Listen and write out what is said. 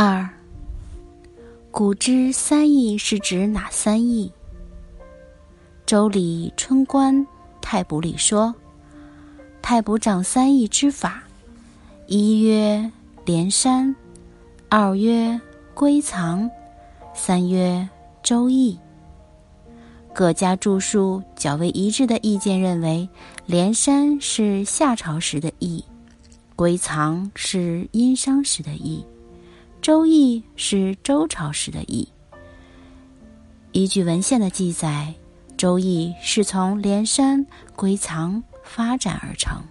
二，古之三义是指哪三义？周礼春官太卜里说，太卜掌三义之法：一曰连山，二曰归藏，三曰周易。各家著述较为一致的意见认为，连山是夏朝时的义，归藏是殷商时的义。周易是周朝时的易。依据文献的记载，周易是从连山、归藏发展而成。